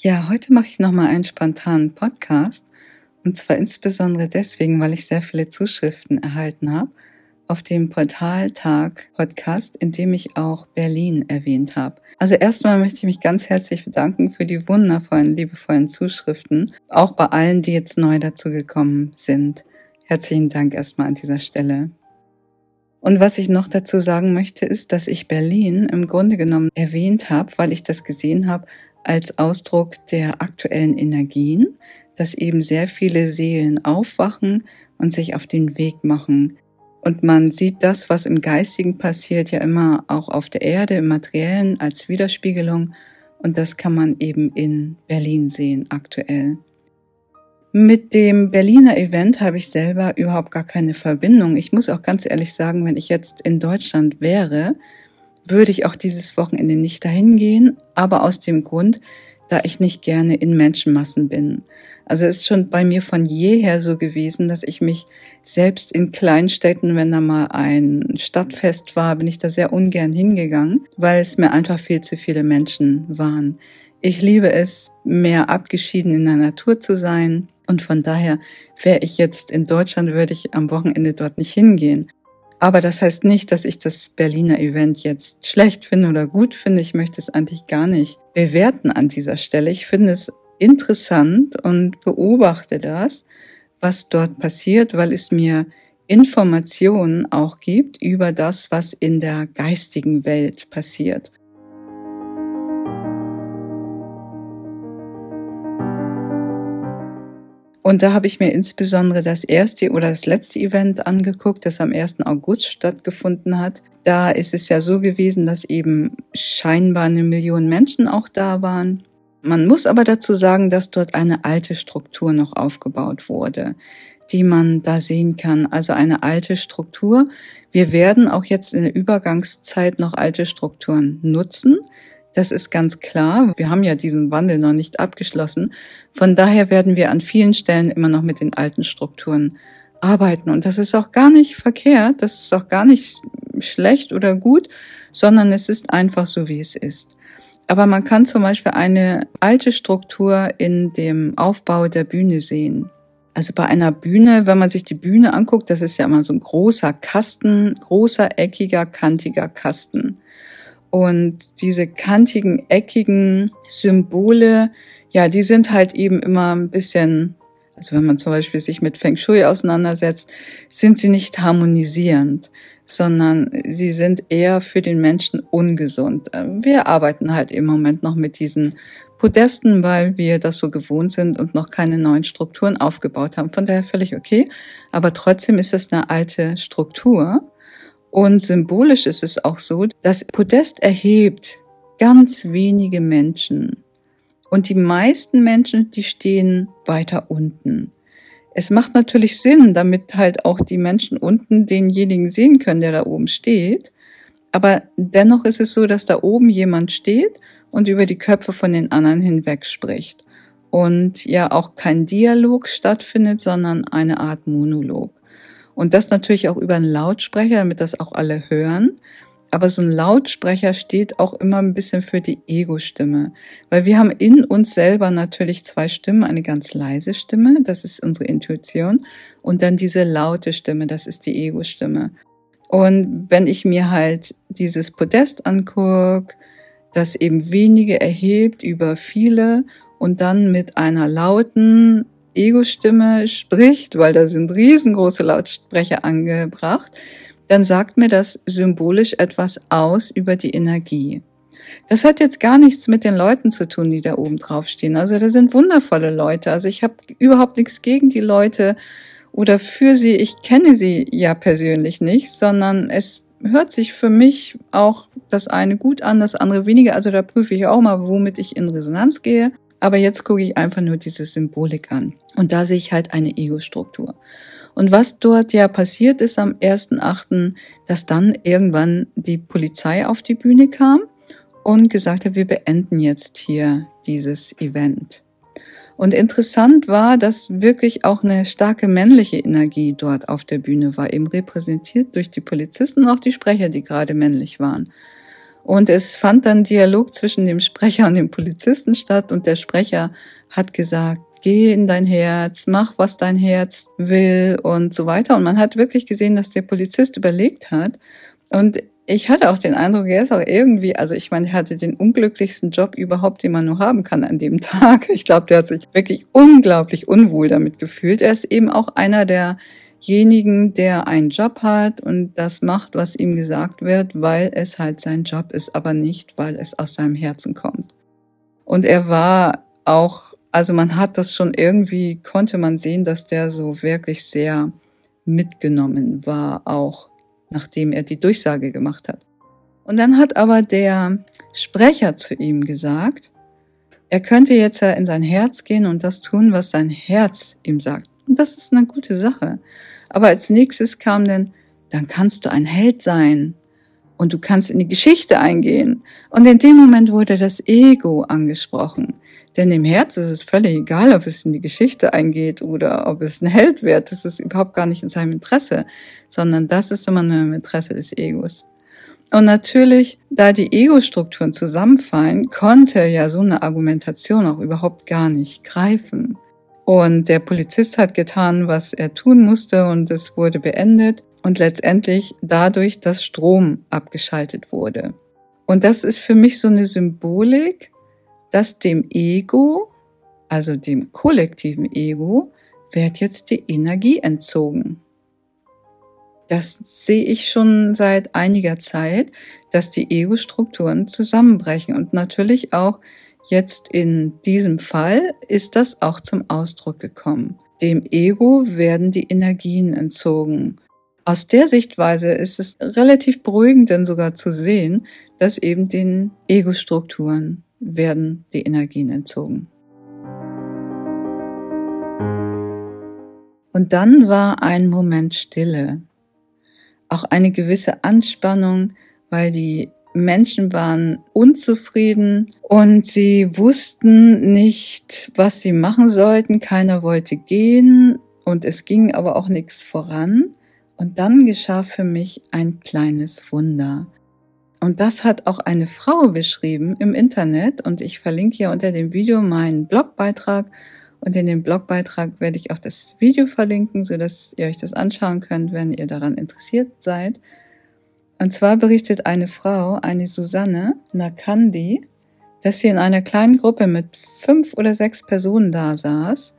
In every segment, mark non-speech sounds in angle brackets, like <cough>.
Ja, heute mache ich nochmal einen spontanen Podcast. Und zwar insbesondere deswegen, weil ich sehr viele Zuschriften erhalten habe auf dem Portaltag Podcast, in dem ich auch Berlin erwähnt habe. Also erstmal möchte ich mich ganz herzlich bedanken für die wundervollen, liebevollen Zuschriften, auch bei allen, die jetzt neu dazu gekommen sind. Herzlichen Dank erstmal an dieser Stelle. Und was ich noch dazu sagen möchte, ist, dass ich Berlin im Grunde genommen erwähnt habe, weil ich das gesehen habe als Ausdruck der aktuellen Energien, dass eben sehr viele Seelen aufwachen und sich auf den Weg machen. Und man sieht das, was im Geistigen passiert, ja immer auch auf der Erde, im Materiellen als Widerspiegelung. Und das kann man eben in Berlin sehen aktuell. Mit dem Berliner Event habe ich selber überhaupt gar keine Verbindung. Ich muss auch ganz ehrlich sagen, wenn ich jetzt in Deutschland wäre, würde ich auch dieses Wochenende nicht dahin gehen, aber aus dem Grund, da ich nicht gerne in Menschenmassen bin. Also es ist schon bei mir von jeher so gewesen, dass ich mich selbst in Kleinstädten, wenn da mal ein Stadtfest war, bin ich da sehr ungern hingegangen, weil es mir einfach viel zu viele Menschen waren. Ich liebe es, mehr abgeschieden in der Natur zu sein. Und von daher wäre ich jetzt in Deutschland, würde ich am Wochenende dort nicht hingehen. Aber das heißt nicht, dass ich das Berliner Event jetzt schlecht finde oder gut finde. Ich möchte es eigentlich gar nicht bewerten an dieser Stelle. Ich finde es interessant und beobachte das, was dort passiert, weil es mir Informationen auch gibt über das, was in der geistigen Welt passiert. Und da habe ich mir insbesondere das erste oder das letzte Event angeguckt, das am 1. August stattgefunden hat. Da ist es ja so gewesen, dass eben scheinbar eine Million Menschen auch da waren. Man muss aber dazu sagen, dass dort eine alte Struktur noch aufgebaut wurde, die man da sehen kann. Also eine alte Struktur. Wir werden auch jetzt in der Übergangszeit noch alte Strukturen nutzen. Das ist ganz klar. Wir haben ja diesen Wandel noch nicht abgeschlossen. Von daher werden wir an vielen Stellen immer noch mit den alten Strukturen arbeiten. Und das ist auch gar nicht verkehrt, das ist auch gar nicht schlecht oder gut, sondern es ist einfach so, wie es ist. Aber man kann zum Beispiel eine alte Struktur in dem Aufbau der Bühne sehen. Also bei einer Bühne, wenn man sich die Bühne anguckt, das ist ja immer so ein großer Kasten, großer, eckiger, kantiger Kasten. Und diese kantigen, eckigen Symbole, ja, die sind halt eben immer ein bisschen, also wenn man zum Beispiel sich mit Feng Shui auseinandersetzt, sind sie nicht harmonisierend, sondern sie sind eher für den Menschen ungesund. Wir arbeiten halt im Moment noch mit diesen Podesten, weil wir das so gewohnt sind und noch keine neuen Strukturen aufgebaut haben. Von daher völlig okay. Aber trotzdem ist es eine alte Struktur. Und symbolisch ist es auch so, das Podest erhebt ganz wenige Menschen. Und die meisten Menschen, die stehen weiter unten. Es macht natürlich Sinn, damit halt auch die Menschen unten denjenigen sehen können, der da oben steht. Aber dennoch ist es so, dass da oben jemand steht und über die Köpfe von den anderen hinweg spricht. Und ja auch kein Dialog stattfindet, sondern eine Art Monolog. Und das natürlich auch über einen Lautsprecher, damit das auch alle hören. Aber so ein Lautsprecher steht auch immer ein bisschen für die Ego-Stimme. Weil wir haben in uns selber natürlich zwei Stimmen. Eine ganz leise Stimme, das ist unsere Intuition. Und dann diese laute Stimme, das ist die Ego-Stimme. Und wenn ich mir halt dieses Podest angucke, das eben wenige erhebt über viele und dann mit einer lauten Ego-Stimme spricht, weil da sind riesengroße Lautsprecher angebracht, dann sagt mir das symbolisch etwas aus über die Energie. Das hat jetzt gar nichts mit den Leuten zu tun, die da oben drauf stehen. Also da sind wundervolle Leute. Also ich habe überhaupt nichts gegen die Leute oder für sie. Ich kenne sie ja persönlich nicht, sondern es hört sich für mich auch das eine gut an, das andere weniger. Also da prüfe ich auch mal, womit ich in Resonanz gehe. Aber jetzt gucke ich einfach nur diese Symbolik an. Und da sehe ich halt eine Ego-Struktur. Und was dort ja passiert ist am 1.8., dass dann irgendwann die Polizei auf die Bühne kam und gesagt hat, wir beenden jetzt hier dieses Event. Und interessant war, dass wirklich auch eine starke männliche Energie dort auf der Bühne war, eben repräsentiert durch die Polizisten und auch die Sprecher, die gerade männlich waren. Und es fand dann Dialog zwischen dem Sprecher und dem Polizisten statt und der Sprecher hat gesagt, geh in dein Herz, mach, was dein Herz will und so weiter. Und man hat wirklich gesehen, dass der Polizist überlegt hat. Und ich hatte auch den Eindruck, er ist auch irgendwie, also ich meine, er hatte den unglücklichsten Job überhaupt, den man nur haben kann an dem <laughs> Tag. Ich glaube, der hat sich wirklich unglaublich unwohl damit gefühlt. Er ist eben auch einer derjenigen, der einen Job hat und das macht, was ihm gesagt wird, weil es halt sein Job ist, aber nicht, weil es aus seinem Herzen kommt. Und er war auch also man hat das schon irgendwie, konnte man sehen, dass der so wirklich sehr mitgenommen war, auch nachdem er die Durchsage gemacht hat. Und dann hat aber der Sprecher zu ihm gesagt, er könnte jetzt in sein Herz gehen und das tun, was sein Herz ihm sagt. Und das ist eine gute Sache. Aber als nächstes kam dann, dann kannst du ein Held sein und du kannst in die Geschichte eingehen. Und in dem Moment wurde das Ego angesprochen. Denn im Herz ist es völlig egal, ob es in die Geschichte eingeht oder ob es ein Held wird. Das ist überhaupt gar nicht in seinem Interesse, sondern das ist immer nur im Interesse des Egos. Und natürlich, da die Ego-Strukturen zusammenfallen, konnte ja so eine Argumentation auch überhaupt gar nicht greifen. Und der Polizist hat getan, was er tun musste und es wurde beendet und letztendlich dadurch, dass Strom abgeschaltet wurde. Und das ist für mich so eine Symbolik, dass dem Ego, also dem kollektiven Ego, wird jetzt die Energie entzogen. Das sehe ich schon seit einiger Zeit, dass die Ego-Strukturen zusammenbrechen. Und natürlich auch jetzt in diesem Fall ist das auch zum Ausdruck gekommen. Dem Ego werden die Energien entzogen. Aus der Sichtweise ist es relativ beruhigend denn sogar zu sehen, dass eben den Ego-Strukturen werden die Energien entzogen. Und dann war ein Moment Stille, auch eine gewisse Anspannung, weil die Menschen waren unzufrieden und sie wussten nicht, was sie machen sollten. Keiner wollte gehen und es ging aber auch nichts voran. Und dann geschah für mich ein kleines Wunder. Und das hat auch eine Frau beschrieben im Internet und ich verlinke hier unter dem Video meinen Blogbeitrag und in dem Blogbeitrag werde ich auch das Video verlinken, so dass ihr euch das anschauen könnt, wenn ihr daran interessiert seid. Und zwar berichtet eine Frau, eine Susanne Nakandi, dass sie in einer kleinen Gruppe mit fünf oder sechs Personen da saß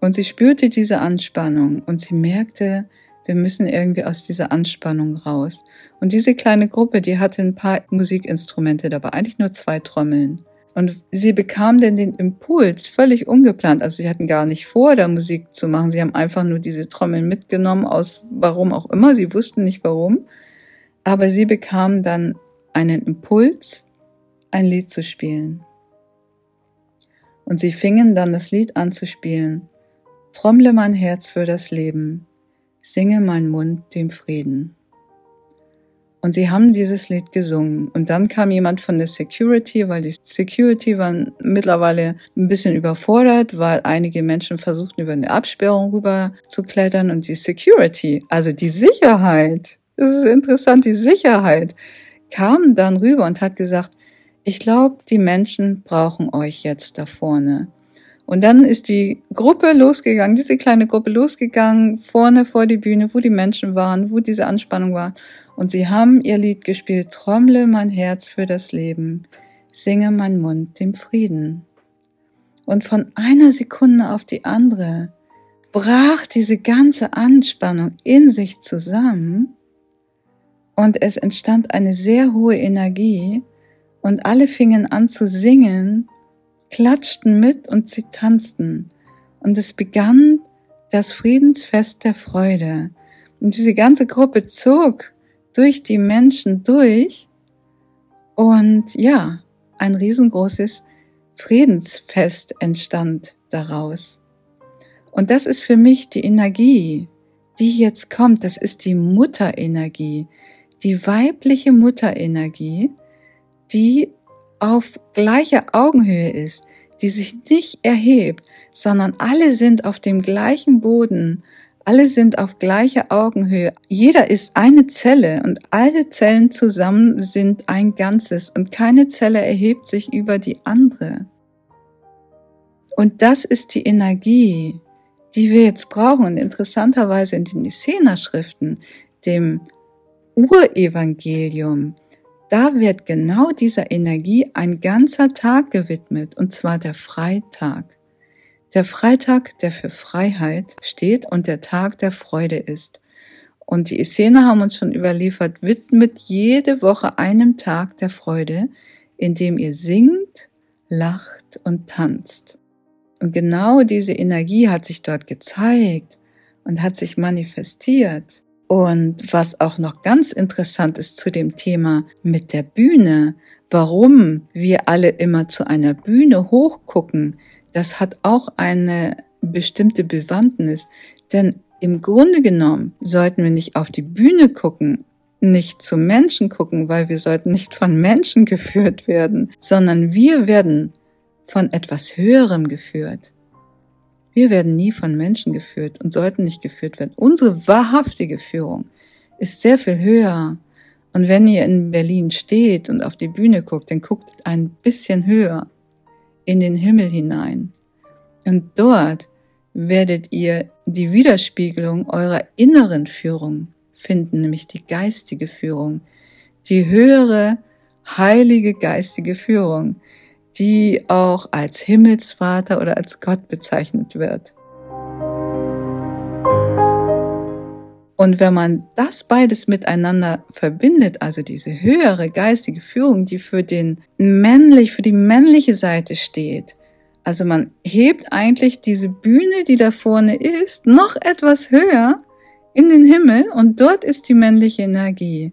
und sie spürte diese Anspannung und sie merkte, wir müssen irgendwie aus dieser Anspannung raus. Und diese kleine Gruppe, die hatte ein paar Musikinstrumente dabei, eigentlich nur zwei Trommeln. Und sie bekam denn den Impuls völlig ungeplant. Also sie hatten gar nicht vor, da Musik zu machen. Sie haben einfach nur diese Trommeln mitgenommen, aus warum auch immer. Sie wussten nicht warum. Aber sie bekamen dann einen Impuls, ein Lied zu spielen. Und sie fingen dann das Lied an zu spielen. Trommle mein Herz für das Leben singe mein Mund dem Frieden. Und sie haben dieses Lied gesungen. Und dann kam jemand von der Security, weil die Security waren mittlerweile ein bisschen überfordert, weil einige Menschen versuchten, über eine Absperrung rüber zu klettern. Und die Security, also die Sicherheit, das ist interessant, die Sicherheit, kam dann rüber und hat gesagt, ich glaube, die Menschen brauchen euch jetzt da vorne. Und dann ist die Gruppe losgegangen, diese kleine Gruppe losgegangen, vorne vor die Bühne, wo die Menschen waren, wo diese Anspannung war. Und sie haben ihr Lied gespielt, Trommle mein Herz für das Leben, singe mein Mund dem Frieden. Und von einer Sekunde auf die andere brach diese ganze Anspannung in sich zusammen und es entstand eine sehr hohe Energie und alle fingen an zu singen klatschten mit und sie tanzten. Und es begann das Friedensfest der Freude. Und diese ganze Gruppe zog durch die Menschen durch. Und ja, ein riesengroßes Friedensfest entstand daraus. Und das ist für mich die Energie, die jetzt kommt. Das ist die Mutterenergie, die weibliche Mutterenergie, die auf gleicher Augenhöhe ist, die sich nicht erhebt, sondern alle sind auf dem gleichen Boden, Alle sind auf gleicher Augenhöhe. Jeder ist eine Zelle und alle Zellen zusammen sind ein Ganzes und keine Zelle erhebt sich über die andere. Und das ist die Energie, die wir jetzt brauchen. Und interessanterweise in den Nicena-Schriften, dem Urevangelium, da wird genau dieser Energie ein ganzer Tag gewidmet, und zwar der Freitag. Der Freitag, der für Freiheit steht und der Tag der Freude ist. Und die Essener haben uns schon überliefert, widmet jede Woche einem Tag der Freude, in dem ihr singt, lacht und tanzt. Und genau diese Energie hat sich dort gezeigt und hat sich manifestiert. Und was auch noch ganz interessant ist zu dem Thema mit der Bühne, warum wir alle immer zu einer Bühne hochgucken, das hat auch eine bestimmte Bewandtnis. Denn im Grunde genommen sollten wir nicht auf die Bühne gucken, nicht zu Menschen gucken, weil wir sollten nicht von Menschen <laughs> geführt werden, sondern wir werden von etwas Höherem geführt. Wir werden nie von Menschen geführt und sollten nicht geführt werden. Unsere wahrhaftige Führung ist sehr viel höher. Und wenn ihr in Berlin steht und auf die Bühne guckt, dann guckt ein bisschen höher in den Himmel hinein. Und dort werdet ihr die Widerspiegelung eurer inneren Führung finden, nämlich die geistige Führung, die höhere, heilige geistige Führung, die auch als Himmelsvater oder als Gott bezeichnet wird. Und wenn man das beides miteinander verbindet, also diese höhere geistige Führung, die für den männlich, für die männliche Seite steht, also man hebt eigentlich diese Bühne, die da vorne ist, noch etwas höher in den Himmel und dort ist die männliche Energie.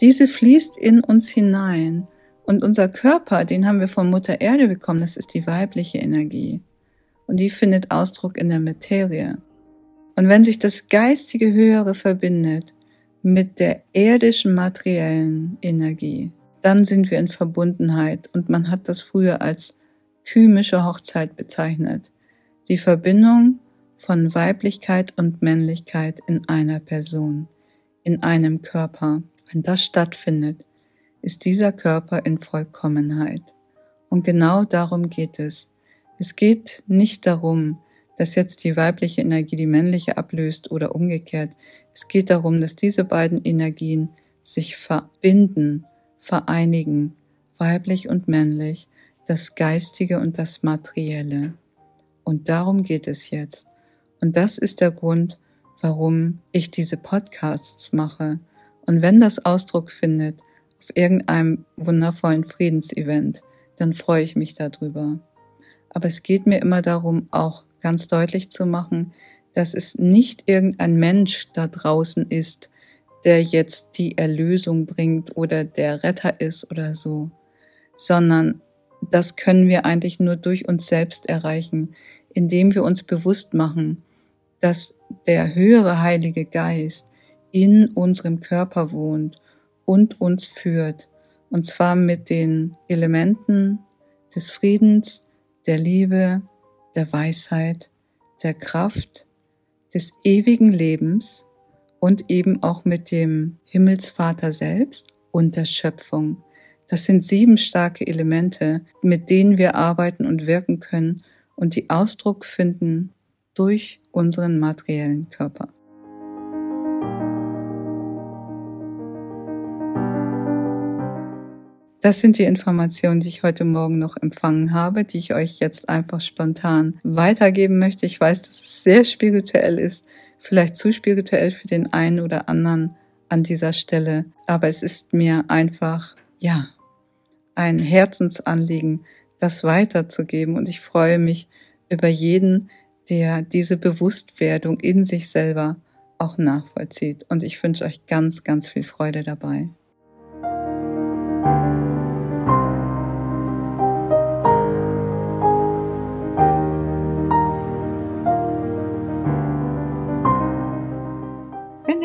Diese fließt in uns hinein und unser Körper, den haben wir von Mutter Erde bekommen, das ist die weibliche Energie. Und die findet Ausdruck in der Materie. Und wenn sich das geistige Höhere verbindet mit der irdischen materiellen Energie, dann sind wir in Verbundenheit. Und man hat das früher als kymische Hochzeit bezeichnet. Die Verbindung von Weiblichkeit und Männlichkeit in einer Person, in einem Körper. Wenn das stattfindet, ist dieser Körper in Vollkommenheit. Und genau darum geht es. Es geht nicht darum, dass jetzt die weibliche Energie die männliche ablöst oder umgekehrt. Es geht darum, dass diese beiden Energien sich verbinden, vereinigen, weiblich und männlich, das Geistige und das Materielle. Und darum geht es jetzt. Und das ist der Grund, warum ich diese Podcasts mache. Und wenn das Ausdruck findet, auf irgendeinem wundervollen Friedensevent, dann freue ich mich darüber. Aber es geht mir immer darum, auch ganz deutlich zu machen, dass es nicht irgendein Mensch da draußen ist, der jetzt die Erlösung bringt oder der Retter ist oder so, sondern das können wir eigentlich nur durch uns selbst erreichen, indem wir uns bewusst machen, dass der höhere Heilige Geist in unserem Körper wohnt und uns führt. Und zwar mit den Elementen des Friedens, der Liebe, der Weisheit, der Kraft, des ewigen Lebens und eben auch mit dem Himmelsvater selbst und der Schöpfung. Das sind sieben starke Elemente, mit denen wir arbeiten und wirken können und die Ausdruck finden durch unseren materiellen Körper. Das sind die Informationen, die ich heute Morgen noch empfangen habe, die ich euch jetzt einfach spontan weitergeben möchte. Ich weiß, dass es sehr spirituell ist, vielleicht zu spirituell für den einen oder anderen an dieser Stelle, aber es ist mir einfach, ja, ein Herzensanliegen, das weiterzugeben und ich freue mich über jeden, der diese Bewusstwerdung in sich selber auch nachvollzieht und ich wünsche euch ganz, ganz viel Freude dabei.